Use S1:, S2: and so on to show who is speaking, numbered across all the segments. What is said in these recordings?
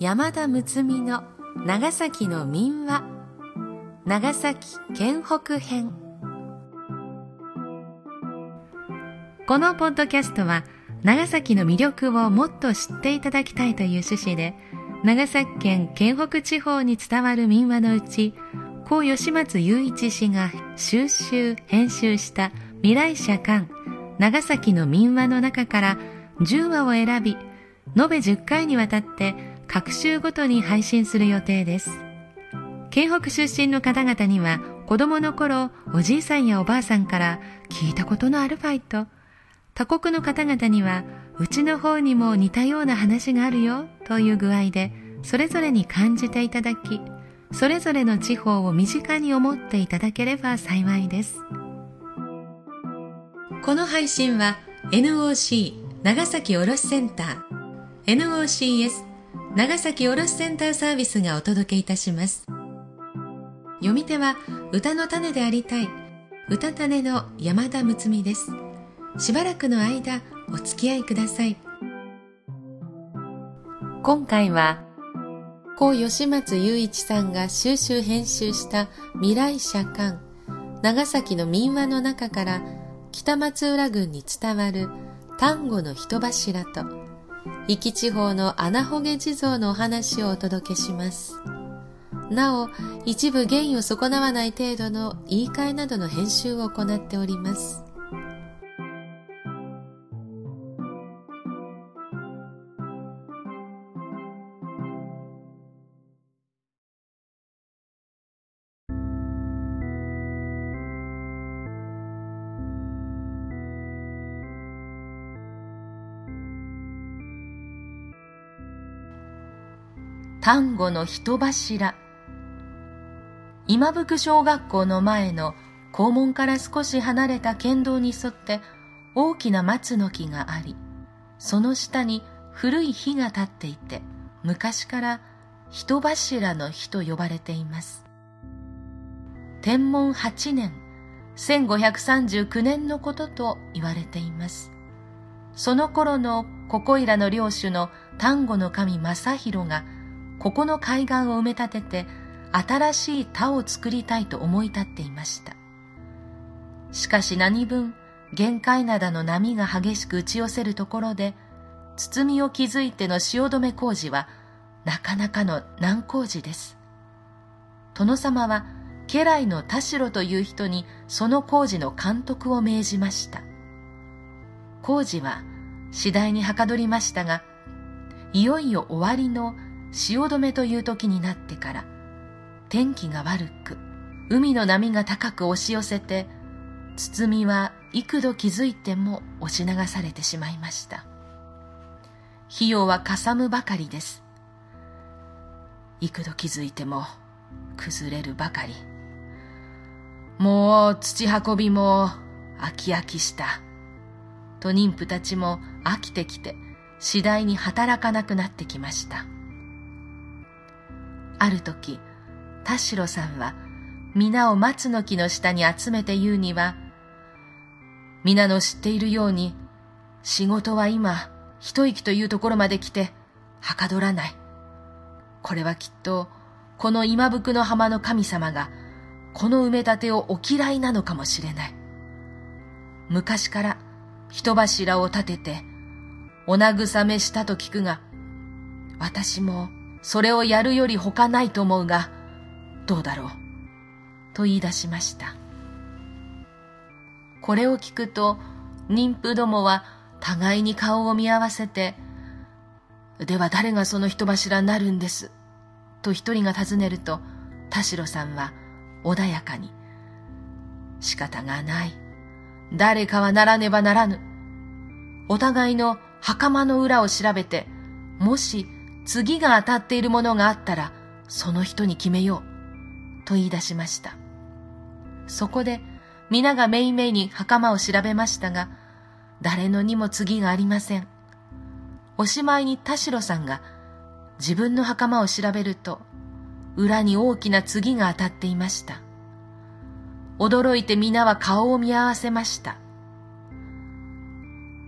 S1: 山田睦美の長崎の民話。長崎県北編。このポッドキャストは長崎の魅力をもっと知っていただきたいという趣旨で長崎県県北地方に伝わる民話のうち高吉松雄一氏が収集編集した未来社館長崎の民話の中から10話を選び延べ10回にわたって各週ごとに配信する予定です。県北出身の方々には子供の頃おじいさんやおばあさんから聞いたことのあるファイト。他国の方々にはうちの方にも似たような話があるよという具合でそれぞれに感じていただきそれぞれの地方を身近に思っていただければ幸いです。この配信は NOC 長崎卸センター。NOCS 長崎卸センターサービスがお届けいたします。読み手は歌の種でありたい。歌種の山田睦美です。しばらくの間お付き合いください。今回は高吉松雄一さんが収集編集した未来社館。長崎の民話の中から北松浦郡に伝わる丹後の人柱と壱岐地方の穴ほげ地蔵のお話をお届けします。なお一部原意を損なわない程度の言い換えなどの編集を行っております。丹後の人柱。今福小学校の前の校門から少し離れた県道に沿って大きな松の木がありその下に古い火が立っていて昔から人柱の火と呼ばれています。天文8年1539年のことと言われています。その頃のここいらの領主の丹後の神正弘がここの海岸を埋め立てて新しい田を作りたいと思い立っていました。しかし何分限界灘の波が激しく打ち寄せるところで包みを築いての汐留工事はなかなかの難工事です。殿様は家来の田代という人にその工事の監督を命じました。工事は次第にはかどりましたが、いよいよ終わりの汐留という時になってから天気が悪く海の波が高く押し寄せて包みは幾度気づいても押し流されてしまいました。費用はかさむばかりです。幾度気づいても崩れるばかり。もう土運びも飽き飽きした。と妊婦たちも飽きてきて次第に働かなくなってきました。ある時田代さんは皆を松の木の下に集めて言うには皆の知っているように仕事は今一息というところまで来てはかどらない。これはきっとこの今福の浜の神様がこの埋め立てをお嫌いなのかもしれない。昔から人柱を立ててお慰めしたと聞くが私もそれをやるより他ないと思うが、どうだろう?と言い出しました。これを聞くと、妊婦どもは互いに顔を見合わせて、では誰がその人柱になるんです?と一人が尋ねると、田代さんは穏やかに、仕方がない。誰かはならねばならぬ。お互いの袴の裏を調べて、もし次が当たっているものがあったら、その人に決めよう。と言い出しました。そこで、皆がめいめいに袴を調べましたが、誰のにも次がありません。おしまいに田代さんが自分の袴を調べると、裏に大きな次が当たっていました。驚いて皆は顔を見合わせました。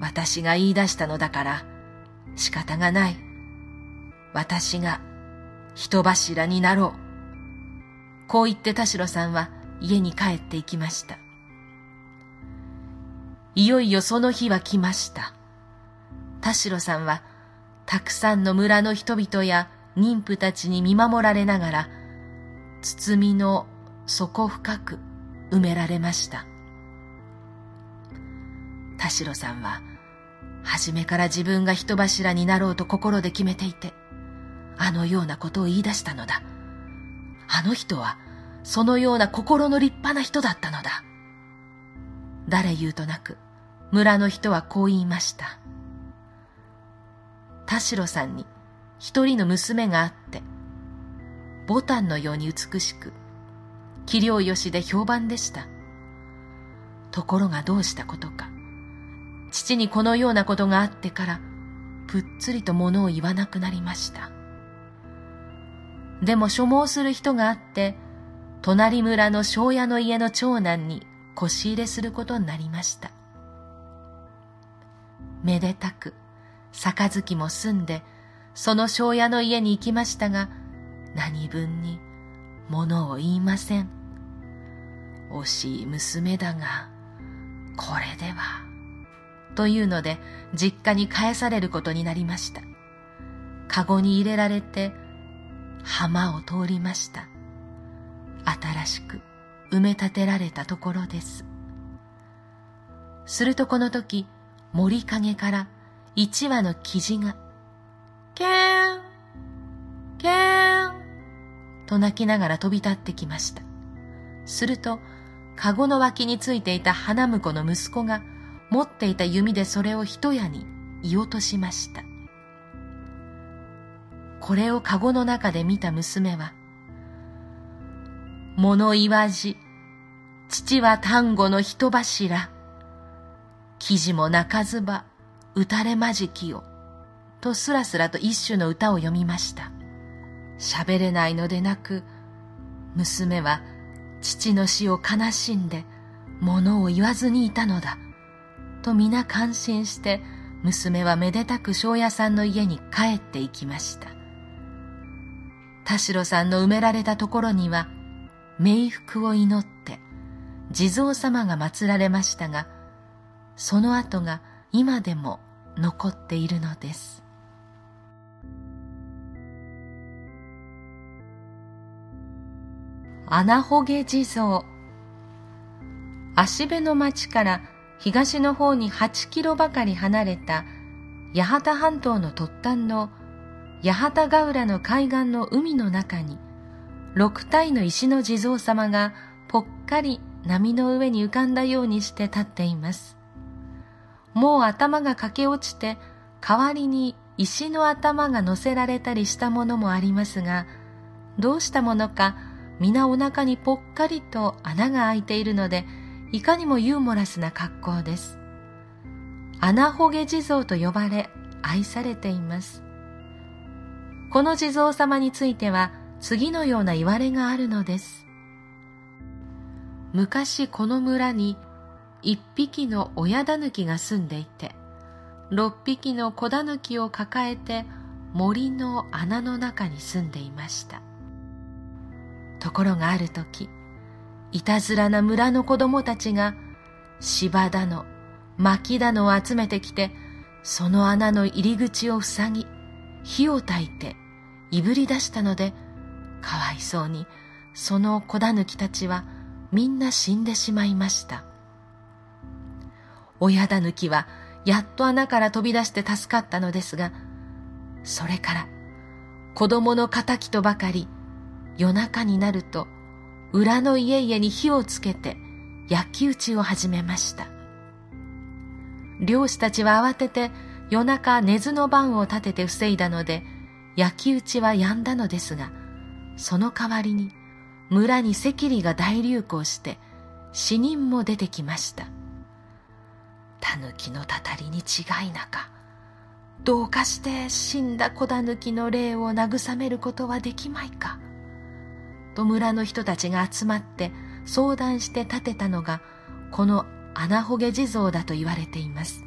S1: 私が言い出したのだから仕方がない。私が人柱になろう。こう言って田代さんは家に帰っていきました。いよいよその日は来ました。田代さんはたくさんの村の人々や妊婦たちに見守られながら包みの底深く埋められました。田代さんは初めから自分が人柱になろうと心で決めていて、あのようなことを言い出したのだ。あの人はそのような心の立派な人だったのだ。誰言うとなく村の人はこう言いました。田代さんに一人の娘があって、ボタンのように美しく、器量よしで評判でした。ところがどうしたことか。父にこのようなことがあってから、ぷっつりと物を言わなくなりました。でも所望する人があって、隣村の庄屋の家の長男に腰入れすることになりました。めでたく、杯も済んで、その庄屋の家に行きましたが、何分に物を言いません。惜しい娘だが、これでは。というので、実家に返されることになりました。かごに入れられて、浜を通りました。新しく埋め立てられたところです。するとこの時、森陰から一羽のキジが、ケーン、ケーン、と泣きながら飛び立ってきました。すると、かごの脇についていた花婿の息子が、持っていた弓でそれを一矢に言落としました。これをかごの中で見た娘は、物言わじ、父は丹後の人柱、記事も泣かずば、打たれまじきよ、とすらすらと一種の歌を読みました。喋れないのでなく、娘は父の死を悲しんで、物を言わずにいたのだ。と皆感心して、娘はめでたく庄屋さんの家に帰っていきました。田代さんの埋められたところには、冥福を祈って、地蔵様が祀られましたが、その跡が今でも残っているのです。穴ほげ地蔵足部の町から東の方に8キロばかり離れた八幡半島の突端の八幡ヶ浦の海岸の海の中に六体の石の地蔵様がぽっかり波の上に浮かんだようにして立っています。もう頭が駆け落ちて代わりに石の頭が乗せられたりしたものもありますが、どうしたものか皆お腹にぽっかりと穴が開いているので、いかにもユーモラスな格好です。穴ほげ地蔵と呼ばれ愛されています。この地蔵様については次のような言われがあるのです。昔この村に一匹の親狸が住んでいて、六匹の子狸を抱えて森の穴の中に住んでいました。ところがある時、いたずらな村の子供たちが芝だの、薪だのを集めてきて、その穴の入り口を塞ぎ、火を焚いて、いぶり出したので、かわいそうに、その子狸たちはみんな死んでしまいました。親狸はやっと穴から飛び出して助かったのですが、それから子供の仇とばかり夜中になると裏の家々に火をつけて焼き討ちを始めました。漁師たちは慌てて夜中根津の番を立てて防いだので焼き討ちは止んだのですが、その代わりに村に赤痢が大流行して死人も出てきました。狸のたたりに違いなか、どうかして死んだ子狸の霊を慰めることはできまいか。と村の人たちが集まって相談して建てたのがこの穴ほげ地蔵だと言われています。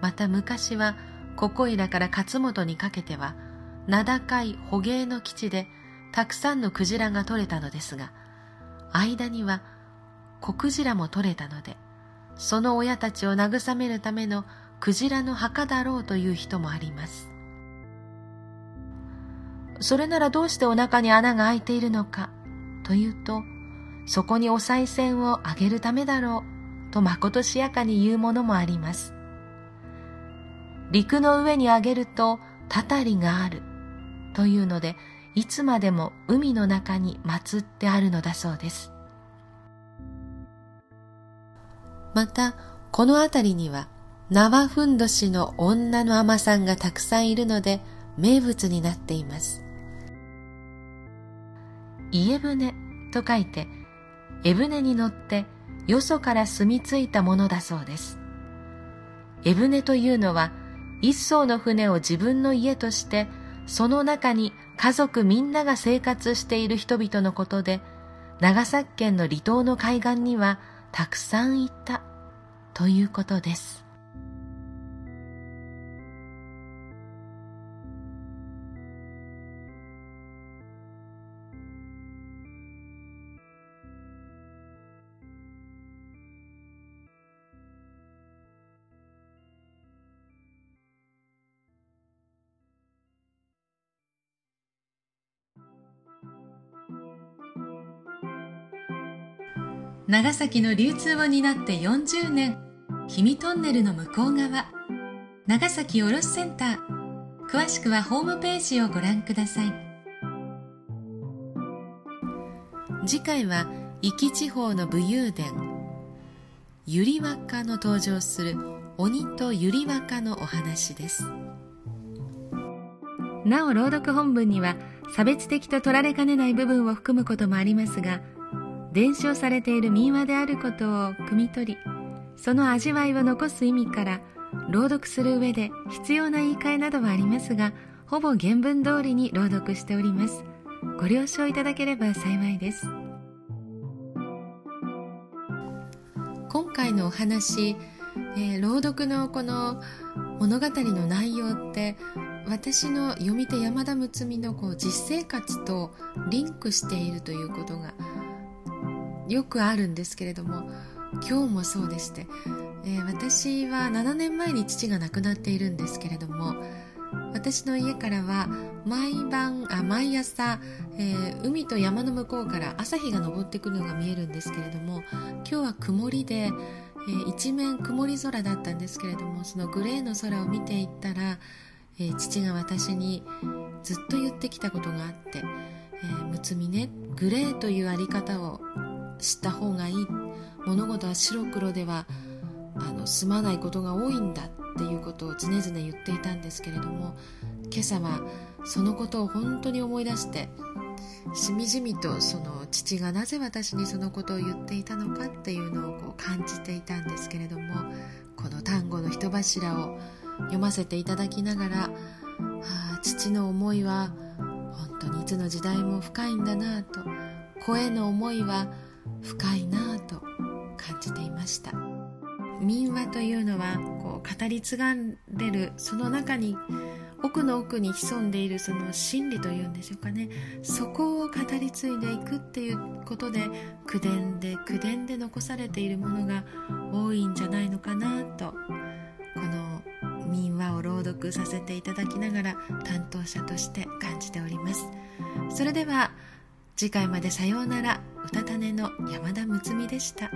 S1: また昔はここいらから勝本にかけては名高い捕鯨の基地でたくさんのクジラが取れたのですが間には子クジラも取れたのでその親たちを慰めるためのクジラの墓だろうという人もあります。それならどうしてお腹に穴が開いているのかというとそこにお賽銭をあげるためだろうとまことしやかに言うものもあります。陸の上にあげるとたたりがある。というのでいつまでも海の中に祀ってあるのだそうです。またこの辺りには縄ふんどしの女の海さんがたくさんいるので名物になっています。家船と書いて江船に乗ってよそから住み着いたものだそうです。江船というのは一艘の船を自分の家としてその中に家族みんなが生活している人々のことで長崎県の離島の海岸にはたくさんいたということです。長崎の流通を担って40年。氷見トンネルの向こう側。長崎卸センター。詳しくはホームページをご覧ください。次回は壱岐地方の武勇伝。ゆりわかの登場する鬼とゆりわかのお話です。なお朗読本文には差別的と取られかねない部分を含むこともありますが伝承されている民話であることを汲み取りその味わいを残す意味から朗読する上で必要な言い換えなどはありますがほぼ原文通りに朗読しております。ご了承いただければ幸いです。今回のお話、えー、朗読のこの物語の内容って私の読み手山田睦美のこう実生活とリンクしているということがよくあるんですけれども今日もそうでして、えー、私は7年前に父が亡くなっているんですけれども私の家からは毎晩あ毎朝、えー、海と山の向こうから朝日が昇ってくるのが見えるんですけれども今日は曇りで、えー、一面曇り空だったんですけれどもそのグレーの空を見ていったら、えー、父が私にずっと言ってきたことがあって、えー、むつみねグレーというあり方を知った方がいい。物事は白黒ではあの済まないことが多いんだっていうことを常々言っていたんですけれども今朝はそのことを本当に思い出してしみじみとその父がなぜ私にそのことを言っていたのかっていうのをこう感じていたんですけれどもこの単語の人柱を読ませていただきながら、はあ、父の思いは本当にいつの時代も深いんだなと声の思いは深いなぁと感じていました。民話というのはこう語り継がれるその中に奥の奥に潜んでいるその真理というんでしょうかね。そこを語り継いでいくっていうことで口伝で口伝で残されているものが多いんじゃないのかなとこの民話を朗読させていただきながら担当者として感じております。それでは次回までさようなら。うたた寝の山田睦美でした。